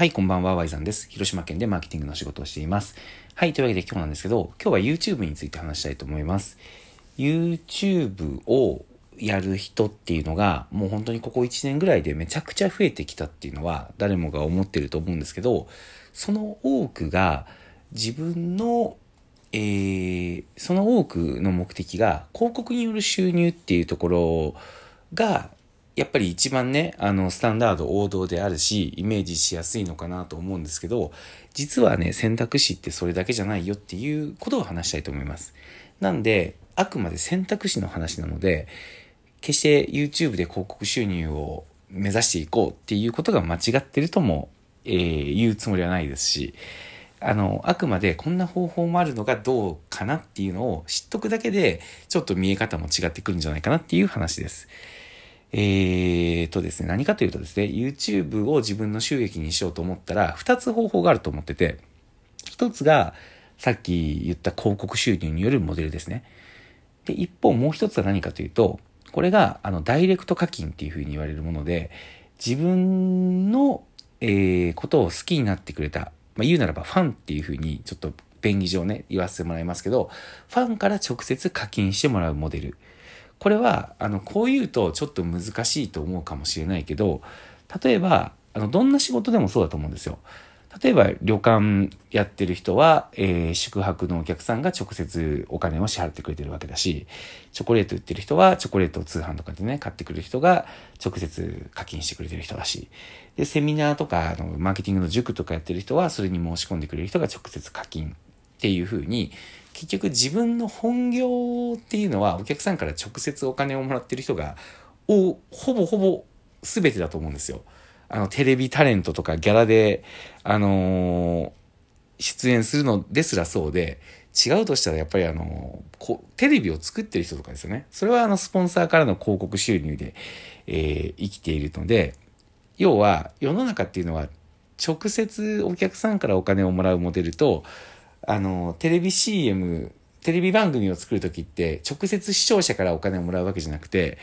はい、こんばんは、ワイザンです。広島県でマーケティングの仕事をしています。はい、というわけで今日なんですけど、今日は YouTube について話したいと思います。YouTube をやる人っていうのが、もう本当にここ1年ぐらいでめちゃくちゃ増えてきたっていうのは、誰もが思ってると思うんですけど、その多くが自分のえー、その多くの目的が広告による収入っていうところがやっぱり一番ね、あの、スタンダード王道であるし、イメージしやすいのかなと思うんですけど、実はね、選択肢ってそれだけじゃないよっていうことを話したいと思います。なんで、あくまで選択肢の話なので、決して YouTube で広告収入を目指していこうっていうことが間違ってるとも、えー、言うつもりはないですし、あの、あくまでこんな方法もあるのがどうかなっていうのを知っとくだけで、ちょっと見え方も違ってくるんじゃないかなっていう話です。えーとですね、何かというとですね、YouTube を自分の収益にしようと思ったら、二つ方法があると思ってて、一つが、さっき言った広告収入によるモデルですね。で、一方もう一つは何かというと、これが、あの、ダイレクト課金っていうふうに言われるもので、自分の、えー、ことを好きになってくれた、まあ、言うならばファンっていうふうに、ちょっと便宜上ね、言わせてもらいますけど、ファンから直接課金してもらうモデル。これは、あの、こう言うとちょっと難しいと思うかもしれないけど、例えば、あの、どんな仕事でもそうだと思うんですよ。例えば、旅館やってる人は、えー、宿泊のお客さんが直接お金を支払ってくれてるわけだし、チョコレート売ってる人は、チョコレートを通販とかでね、買ってくる人が直接課金してくれてる人だし、で、セミナーとか、あの、マーケティングの塾とかやってる人は、それに申し込んでくれる人が直接課金っていうふうに、結局自分の本業っていうのはお客さんから直接お金をもらってる人が、お、ほぼほぼ全てだと思うんですよ。あの、テレビタレントとかギャラで、あのー、出演するのですらそうで、違うとしたらやっぱりあの、こテレビを作ってる人とかですよね。それはあの、スポンサーからの広告収入で、えー、生きているので、要は世の中っていうのは直接お客さんからお金をもらうモデルと、あの、テレビ CM、テレビ番組を作るときって直接視聴者からお金をもらうわけじゃなくて、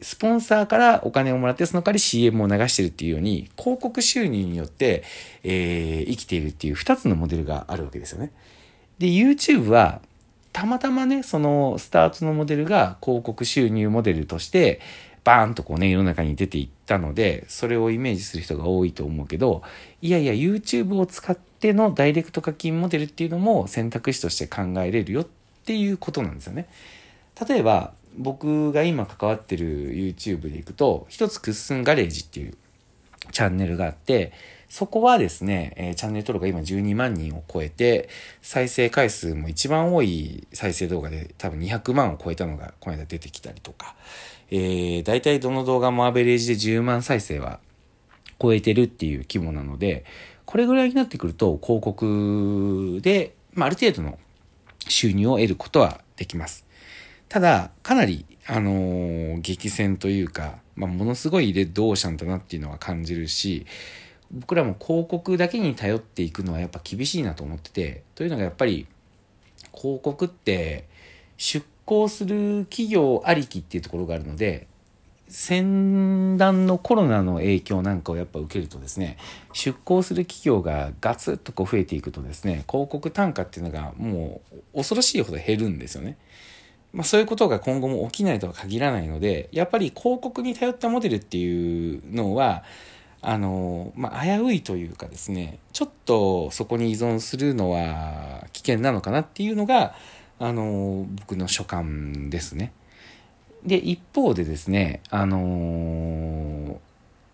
スポンサーからお金をもらってその代わり CM を流してるっていうように広告収入によって、えー、生きているっていう二つのモデルがあるわけですよね。で、YouTube はたまたまね、そのスタートのモデルが広告収入モデルとして、バーンとこうね、世の中に出ていったので、それをイメージする人が多いと思うけど、いやいや、YouTube を使ってのダイレクト課金モデルっていうのも選択肢として考えれるよっていうことなんですよね。例えば、僕が今関わってる YouTube でいくと、一つクッスンガレージっていうチャンネルがあって、そこはですね、えー、チャンネル登録が今12万人を超えて、再生回数も一番多い再生動画で多分200万を超えたのがこの間出てきたりとか、えー、大体どの動画もアベレージで10万再生は超えてるっていう規模なので、これぐらいになってくると広告で、まあ、ある程度の収入を得ることはできます。ただ、かなり、あのー、激戦というか、まあ、ものすごいレッドオーシャンだなっていうのは感じるし、僕らも広告だけに頼っていくのはやっぱ厳しいなと思ってて、というのがやっぱり、広告って出行する企業ありきっていうところがあるので、先端のコロナの影響なんかをやっぱ受けるとですね、出向する企業がガツッとこう増えていくとですね、広告単価っていうのがもう恐ろしいほど減るんですよね。まあそういうことが今後も起きないとは限らないので、やっぱり広告に頼ったモデルっていうのは、あの、まあ、危ういというかですね、ちょっとそこに依存するのは危険なのかなっていうのが、あの、僕の所感ですね。で、一方でですね、あの、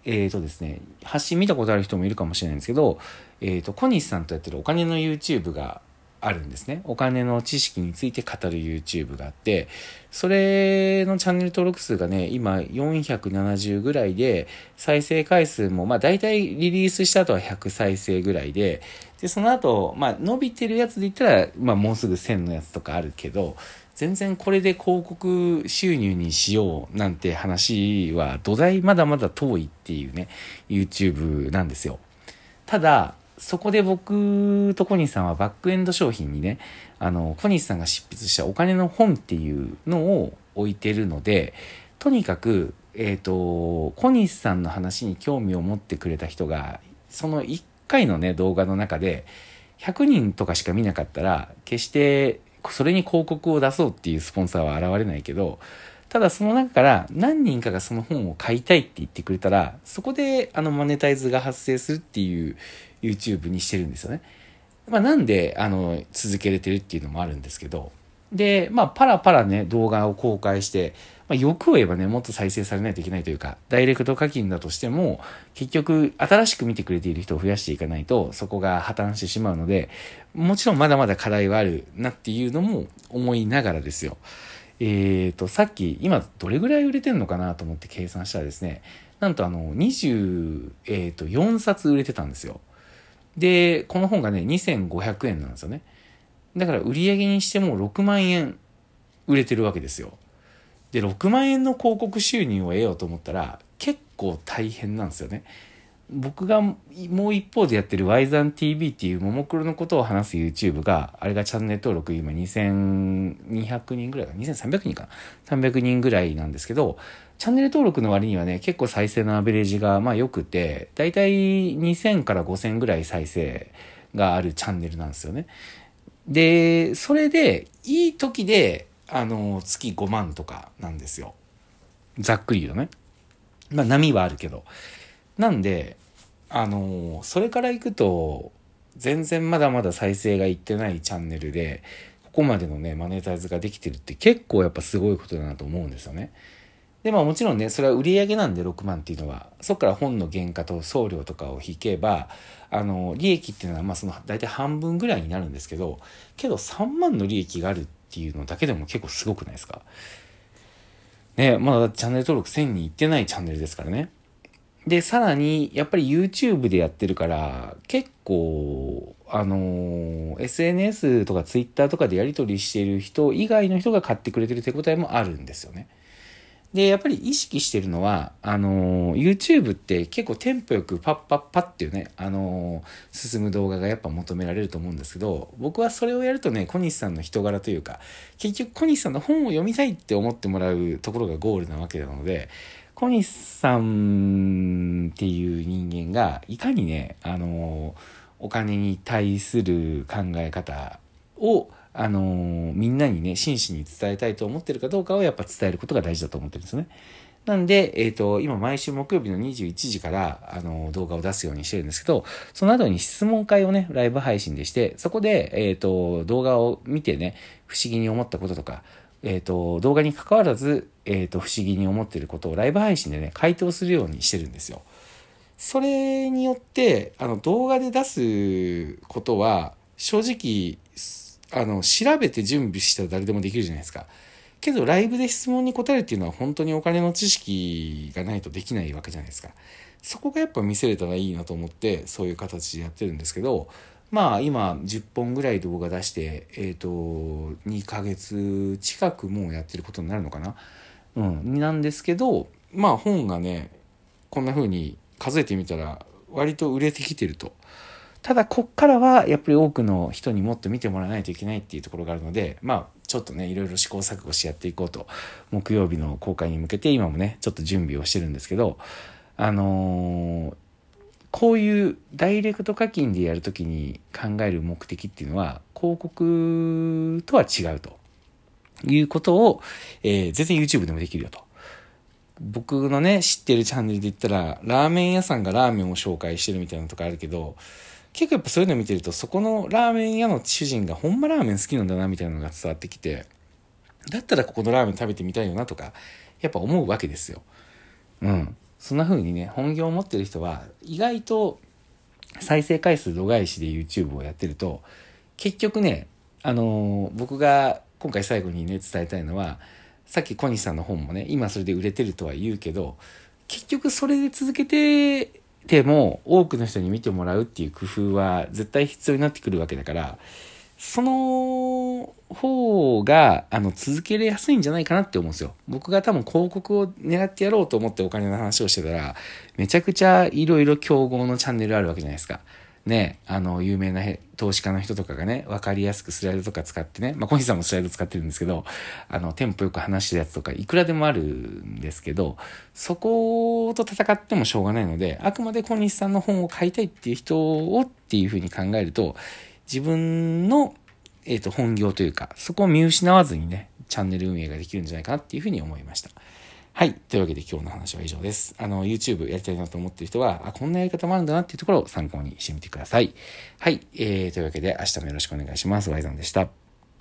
えっ、ー、とですね、発信見たことある人もいるかもしれないんですけど、えっ、ー、と、小西さんとやってるお金の YouTube があるんですね。お金の知識について語る YouTube があって、それのチャンネル登録数がね、今470ぐらいで、再生回数も、まあ大体リリースした後は100再生ぐらいで、で、その後、まあ伸びてるやつで言ったら、まあもうすぐ1000のやつとかあるけど、全然これで広告収入にしようなんて話は土台まだまだ遠いっていうね、YouTube なんですよ。ただ、そこで僕と小西さんはバックエンド商品にね、あの、小西さんが執筆したお金の本っていうのを置いてるので、とにかく、えっ、ー、と、小西さんの話に興味を持ってくれた人がその1回のね、動画の中で、100人とかしか見なかったら、決してそれに広告を出そうっていうスポンサーは現れないけど、ただその中から何人かがその本を買いたいって言ってくれたら、そこであのマネタイズが発生するっていう YouTube にしてるんですよね。まあなんであの続けれてるっていうのもあるんですけど、で、まあパラパラね動画を公開して、まあ、欲を言えばね、もっと再生されないといけないというか、ダイレクト課金だとしても、結局、新しく見てくれている人を増やしていかないと、そこが破綻してしまうので、もちろんまだまだ課題はあるなっていうのも思いながらですよ。えっ、ー、と、さっき、今どれぐらい売れてんのかなと思って計算したらですね、なんとあの、24、えー冊売れてたんですよ。で、この本がね、2500円なんですよね。だから売り上げにしても6万円売れてるわけですよ。で、6万円の広告収入を得ようと思ったら、結構大変なんですよね。僕がもう一方でやってる y ザン TV っていうももクロのことを話す YouTube が、あれがチャンネル登録今2200人ぐらいか、2300人かな ?300 人ぐらいなんですけど、チャンネル登録の割にはね、結構再生のアベレージがまあ良くて、だいたい2000から5000ぐらい再生があるチャンネルなんですよね。で、それで、いい時であの、月5万とかなんですよ。ざっくり言うとね。まあ波はあるけど。なんで、あの、それから行くと、全然まだまだ再生がいってないチャンネルで、ここまでのね、マネタイズができてるって結構やっぱすごいことだなと思うんですよね。で、まあもちろんね、それは売り上げなんで6万っていうのは、そっから本の原価と送料とかを引けば、あの、利益っていうのはまあその大体半分ぐらいになるんですけど、けど3万の利益があるっていうのだけでも結構すごくないですか？ね、まだチャンネル登録1000人いってないチャンネルですからね。で、さらに、やっぱり YouTube でやってるから、結構、あの、SNS とか Twitter とかでやり取りしてる人以外の人が買ってくれてる手応えもあるんですよね。で、やっぱり意識してるのは、あの、YouTube って結構テンポよくパッパッパっていうね、あの、進む動画がやっぱ求められると思うんですけど、僕はそれをやるとね、小西さんの人柄というか、結局小西さんの本を読みたいって思ってもらうところがゴールなわけなので、小西さんっていう人間が、いかにね、あの、お金に対する考え方をあの、みんなにね、真摯に伝えたいと思ってるかどうかをやっぱ伝えることが大事だと思ってるんですね。なんで、えっ、ー、と、今毎週木曜日の21時から、あの、動画を出すようにしてるんですけど、その後に質問会をね、ライブ配信でして、そこで、えっ、ー、と、動画を見てね、不思議に思ったこととか、えっ、と、動画に関わらず、えっ、と、不思議に思ってることをライブ配信でね、回答するようにしてるんですよ。それによって、あの、動画で出すことは、正直、あの、調べて準備したら誰でもできるじゃないですか。けど、ライブで質問に答えるっていうのは本当にお金の知識がないとできないわけじゃないですか。そこがやっぱ見せれたらいいなと思って、そういう形でやってるんですけど、まあ今10本ぐらい動画出して、えっ、ー、と、2ヶ月近くもうやってることになるのかな？うん。なんですけど、まあ本がね、こんな風に数えてみたら割と売れてきてると。ただ、こっからは、やっぱり多くの人にもっと見てもらわないといけないっていうところがあるので、まあ、ちょっとね、いろいろ試行錯誤してやっていこうと、木曜日の公開に向けて、今もね、ちょっと準備をしてるんですけど、あのー、こういうダイレクト課金でやるときに考える目的っていうのは、広告とは違うということを、えー、全然 YouTube でもできるよと。僕のね、知ってるチャンネルで言ったら、ラーメン屋さんがラーメンを紹介してるみたいなとこあるけど、結構やっぱそういうの見てると、そこのラーメン屋の主人がほんまラーメン好きなんだな、みたいなのが伝わってきて、だったらここのラーメン食べてみたいよなとか、やっぱ思うわけですよ。うん。そんな風にね、本業を持ってる人は、意外と再生回数度外視で YouTube をやってると、結局ね、あのー、僕が今回最後にね、伝えたいのは、さっき小西さんの本もね、今それで売れてるとは言うけど、結局それで続けてても多くの人に見てもらうっていう工夫は絶対必要になってくるわけだから、その方が、あの、続けれやすいんじゃないかなって思うんですよ。僕が多分広告を狙ってやろうと思ってお金の話をしてたら、めちゃくちゃいろいろ競合のチャンネルあるわけじゃないですか。ね、あの、有名な投資家の人とかがね、わかりやすくスライドとか使ってね、まあ、小西さんもスライド使ってるんですけど、あの、テンポよく話してるやつとかいくらでもあるんですけど、そこと戦ってもしょうがないので、あくまで小西さんの本を買いたいっていう人をっていうふうに考えると、自分の、えっ、ー、と、本業というか、そこを見失わずにね、チャンネル運営ができるんじゃないかなっていうふうに思いました。はい。というわけで今日の話は以上です。あの、YouTube やりたいなと思ってる人は、あ、こんなやり方もあるんだなっていうところを参考にしてみてください。はい。えー、というわけで明日もよろしくお願いします。ワイザンでした。